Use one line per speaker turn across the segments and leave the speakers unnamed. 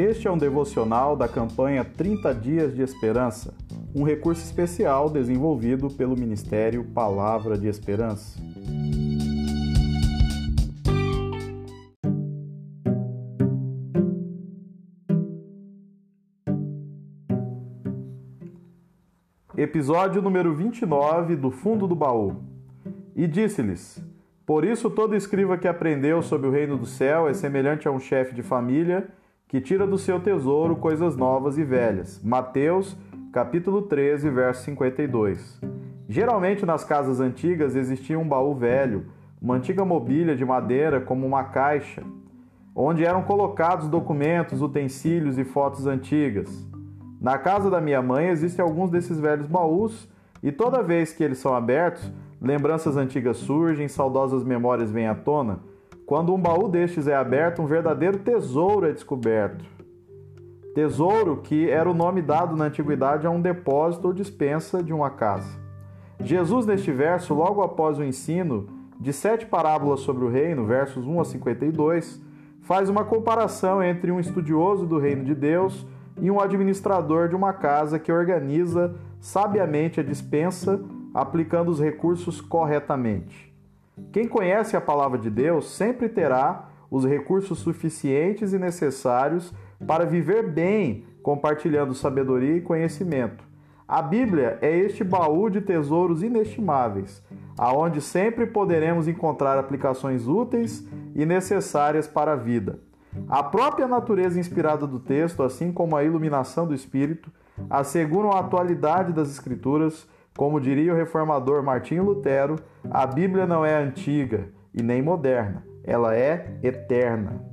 Este é um devocional da campanha 30 Dias de Esperança, um recurso especial desenvolvido pelo Ministério Palavra de Esperança. Episódio número 29 do Fundo do Baú. E disse-lhes: Por isso todo escriba que aprendeu sobre o reino do céu é semelhante a um chefe de família que tira do seu tesouro coisas novas e velhas. Mateus, capítulo 13, verso 52. Geralmente nas casas antigas existia um baú velho, uma antiga mobília de madeira como uma caixa, onde eram colocados documentos, utensílios e fotos antigas. Na casa da minha mãe existem alguns desses velhos baús e toda vez que eles são abertos, lembranças antigas surgem, saudosas memórias vêm à tona quando um baú destes é aberto, um verdadeiro tesouro é descoberto. Tesouro que era o nome dado na antiguidade a um depósito ou dispensa de uma casa. Jesus, neste verso, logo após o ensino de sete parábolas sobre o reino, versos 1 a 52, faz uma comparação entre um estudioso do reino de Deus e um administrador de uma casa que organiza sabiamente a dispensa, aplicando os recursos corretamente. Quem conhece a palavra de Deus sempre terá os recursos suficientes e necessários para viver bem, compartilhando sabedoria e conhecimento. A Bíblia é este baú de tesouros inestimáveis, aonde sempre poderemos encontrar aplicações úteis e necessárias para a vida. A própria natureza inspirada do texto, assim como a iluminação do Espírito, asseguram a atualidade das Escrituras como diria o reformador Martinho Lutero, a Bíblia não é antiga e nem moderna, ela é eterna.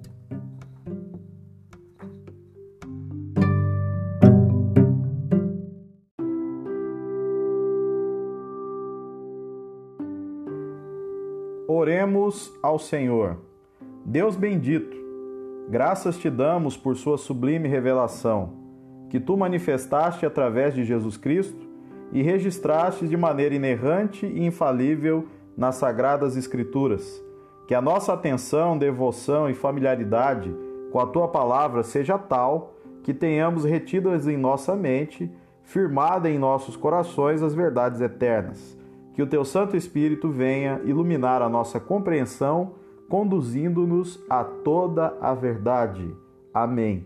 Oremos ao Senhor. Deus bendito, graças te damos por sua sublime revelação, que tu manifestaste através de Jesus Cristo e registrastes de maneira inerrante e infalível nas sagradas Escrituras. Que a nossa atenção, devoção e familiaridade com a tua palavra seja tal que tenhamos retidas em nossa mente, firmada em nossos corações as verdades eternas. Que o teu Santo Espírito venha iluminar a nossa compreensão, conduzindo-nos a toda a verdade. Amém.